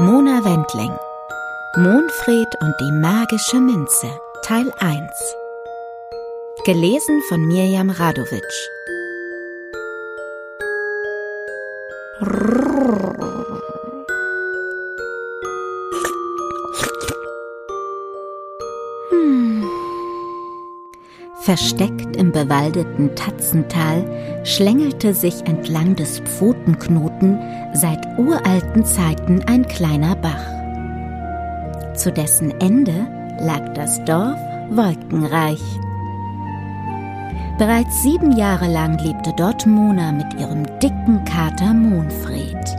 Mona Wendling Monfred und die magische Minze Teil 1 Gelesen von Mirjam Radowitsch Versteckt im bewaldeten Tatzental schlängelte sich entlang des Pfotenknoten seit uralten Zeiten ein kleiner Bach. Zu dessen Ende lag das Dorf Wolkenreich. Bereits sieben Jahre lang lebte dort Mona mit ihrem dicken Kater Monfred.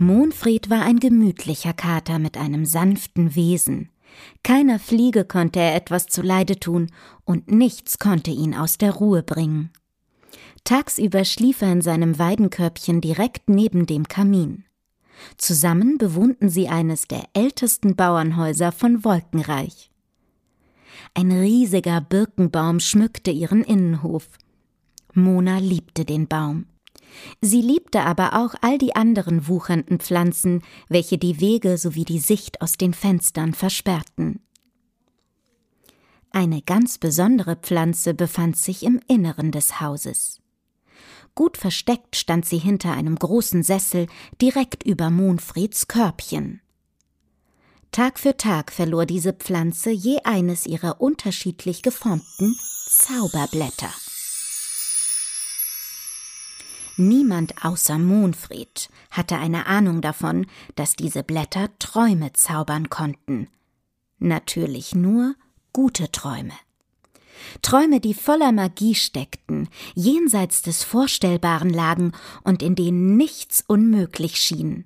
Monfried war ein gemütlicher Kater mit einem sanften Wesen. Keiner Fliege konnte er etwas zuleide tun, und nichts konnte ihn aus der Ruhe bringen. Tagsüber schlief er in seinem Weidenkörbchen direkt neben dem Kamin. Zusammen bewohnten sie eines der ältesten Bauernhäuser von Wolkenreich. Ein riesiger Birkenbaum schmückte ihren Innenhof. Mona liebte den Baum. Sie liebte aber auch all die anderen wuchernden Pflanzen, welche die Wege sowie die Sicht aus den Fenstern versperrten. Eine ganz besondere Pflanze befand sich im Inneren des Hauses. Gut versteckt stand sie hinter einem großen Sessel direkt über Monfreds Körbchen. Tag für Tag verlor diese Pflanze je eines ihrer unterschiedlich geformten Zauberblätter. Niemand außer Monfried hatte eine Ahnung davon, dass diese Blätter Träume zaubern konnten. Natürlich nur gute Träume. Träume, die voller Magie steckten, jenseits des Vorstellbaren lagen und in denen nichts unmöglich schien.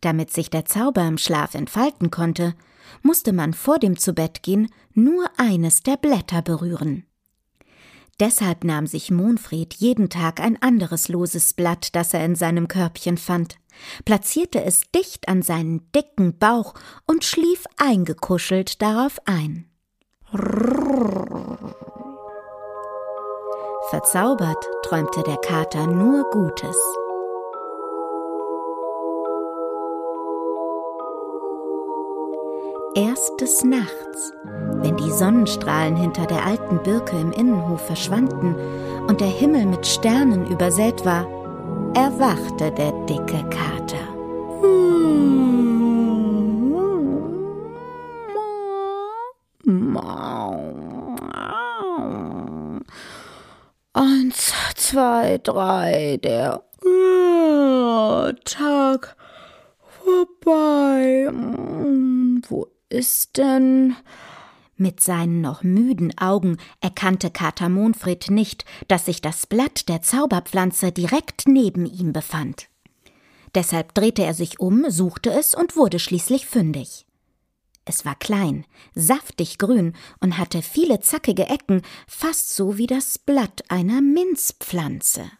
Damit sich der Zauber im Schlaf entfalten konnte, musste man vor dem Zubettgehen nur eines der Blätter berühren. Deshalb nahm sich Monfred jeden Tag ein anderes loses Blatt, das er in seinem Körbchen fand, platzierte es dicht an seinen dicken Bauch und schlief eingekuschelt darauf ein. Verzaubert träumte der Kater nur Gutes. Erst des Nachts, wenn die Sonnenstrahlen hinter der alten Birke im Innenhof verschwanden und der Himmel mit Sternen übersät war, erwachte der dicke Kater. Eins, zwei, drei, der Tag vorbei. Wo ist denn? Mit seinen noch müden Augen erkannte Kater Monfred nicht, dass sich das Blatt der Zauberpflanze direkt neben ihm befand. Deshalb drehte er sich um, suchte es und wurde schließlich fündig. Es war klein, saftig grün und hatte viele zackige Ecken, fast so wie das Blatt einer Minzpflanze.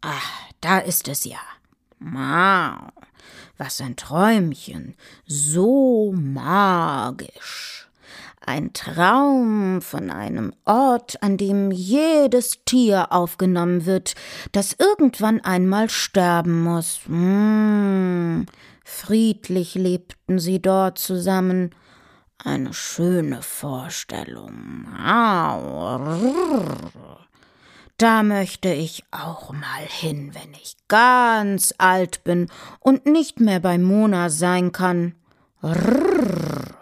Ah, da ist es ja. Mau. Was ein Träumchen, so magisch. Ein Traum von einem Ort, an dem jedes Tier aufgenommen wird, das irgendwann einmal sterben muss. Mmh. Friedlich lebten sie dort zusammen. Eine schöne Vorstellung. Da möchte ich auch mal hin, wenn ich ganz alt bin und nicht mehr bei Mona sein kann. Rrr.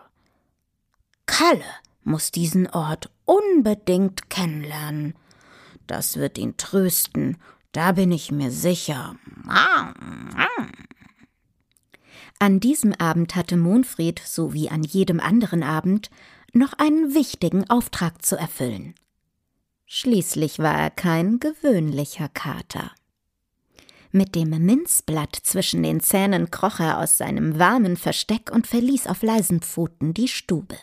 Kalle muss diesen Ort unbedingt kennenlernen. Das wird ihn trösten, da bin ich mir sicher. An diesem Abend hatte Monfried, so wie an jedem anderen Abend, noch einen wichtigen Auftrag zu erfüllen. Schließlich war er kein gewöhnlicher Kater. Mit dem Minzblatt zwischen den Zähnen kroch er aus seinem warmen Versteck und verließ auf leisen Pfoten die Stube.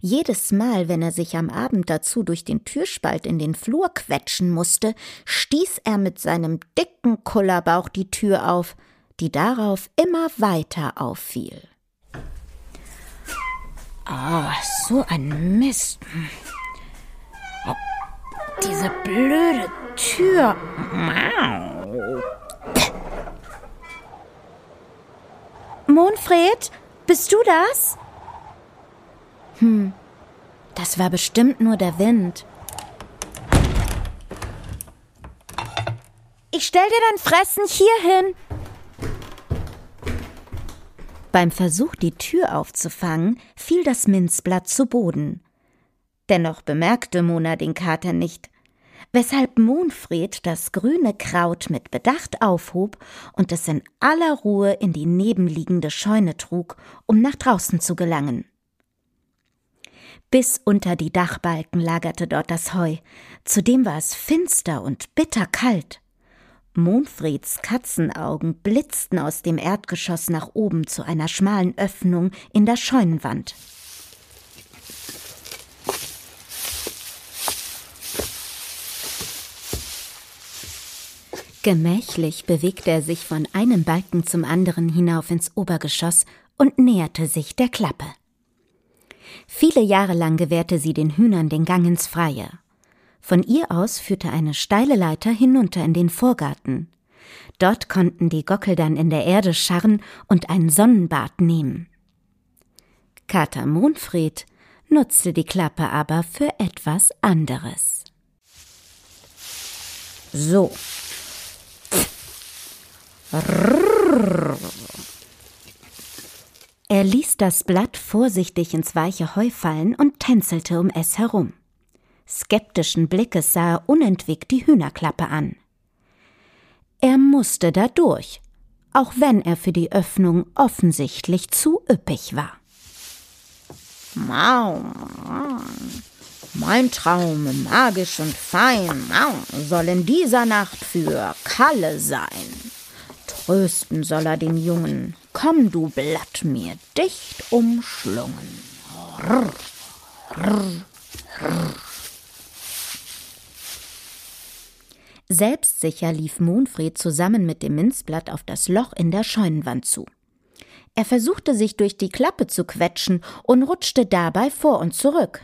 Jedes Mal, wenn er sich am Abend dazu durch den Türspalt in den Flur quetschen musste, stieß er mit seinem dicken Kullerbauch die Tür auf, die darauf immer weiter auffiel. Oh, so ein Mist. Diese blöde Tür. Monfred, bist du das? Hm, das war bestimmt nur der Wind. Ich stell dir dein Fressen hier hin. Beim Versuch, die Tür aufzufangen, fiel das Minzblatt zu Boden. Dennoch bemerkte Mona den Kater nicht, weshalb Monfred das grüne Kraut mit Bedacht aufhob und es in aller Ruhe in die nebenliegende Scheune trug, um nach draußen zu gelangen. Bis unter die Dachbalken lagerte dort das Heu, zudem war es finster und bitterkalt. Monfreds Katzenaugen blitzten aus dem Erdgeschoss nach oben zu einer schmalen Öffnung in der Scheunenwand. Gemächlich bewegte er sich von einem Balken zum anderen hinauf ins Obergeschoss und näherte sich der Klappe. Viele Jahre lang gewährte sie den Hühnern den Gang ins Freie. Von ihr aus führte eine steile Leiter hinunter in den Vorgarten. Dort konnten die Gockel dann in der Erde scharren und ein Sonnenbad nehmen. Kater Monfried nutzte die Klappe aber für etwas anderes. So. Er ließ das Blatt vorsichtig ins weiche Heu fallen und tänzelte um es herum. Skeptischen Blickes sah er unentwegt die Hühnerklappe an. Er musste da durch, auch wenn er für die Öffnung offensichtlich zu üppig war. Mau, mein Traum, magisch und fein, soll in dieser Nacht für Kalle sein. Trösten soll er den Jungen. Komm, du Blatt, mir dicht umschlungen. Rrr, rrr, rrr. Selbstsicher lief Monfred zusammen mit dem Minzblatt auf das Loch in der Scheunenwand zu. Er versuchte sich durch die Klappe zu quetschen und rutschte dabei vor und zurück.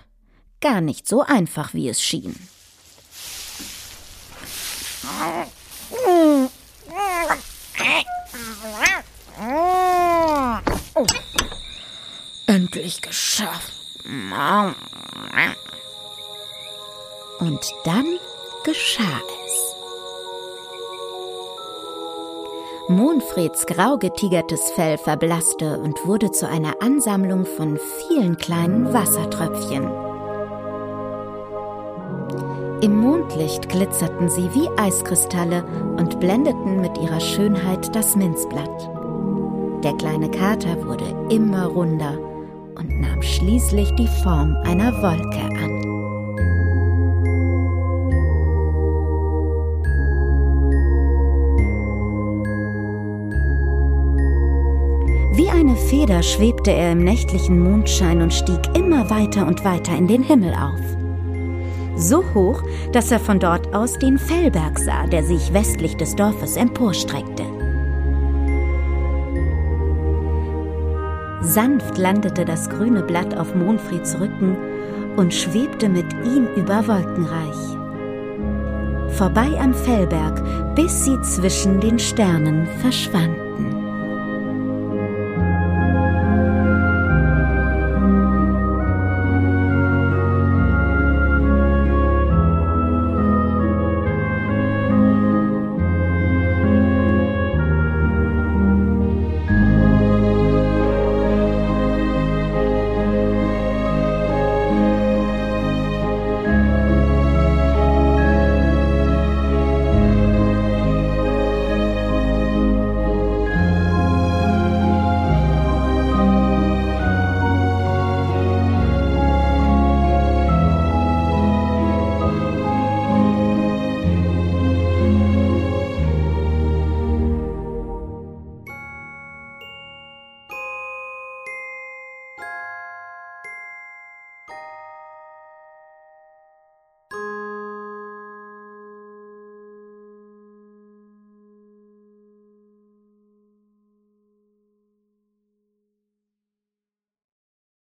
Gar nicht so einfach, wie es schien. Oh. Endlich geschafft. Und dann geschah es. Monfreds grau getigertes Fell verblasste und wurde zu einer Ansammlung von vielen kleinen Wassertröpfchen. Im Mondlicht glitzerten sie wie Eiskristalle und blendeten mit ihrer Schönheit das Minzblatt. Der kleine Kater wurde immer runder und nahm schließlich die Form einer Wolke an. Wie eine Feder schwebte er im nächtlichen Mondschein und stieg immer weiter und weiter in den Himmel auf. So hoch, dass er von dort aus den Fellberg sah, der sich westlich des Dorfes emporstreckte. Sanft landete das grüne Blatt auf Monfrieds Rücken und schwebte mit ihm über Wolkenreich. Vorbei am Fellberg, bis sie zwischen den Sternen verschwand.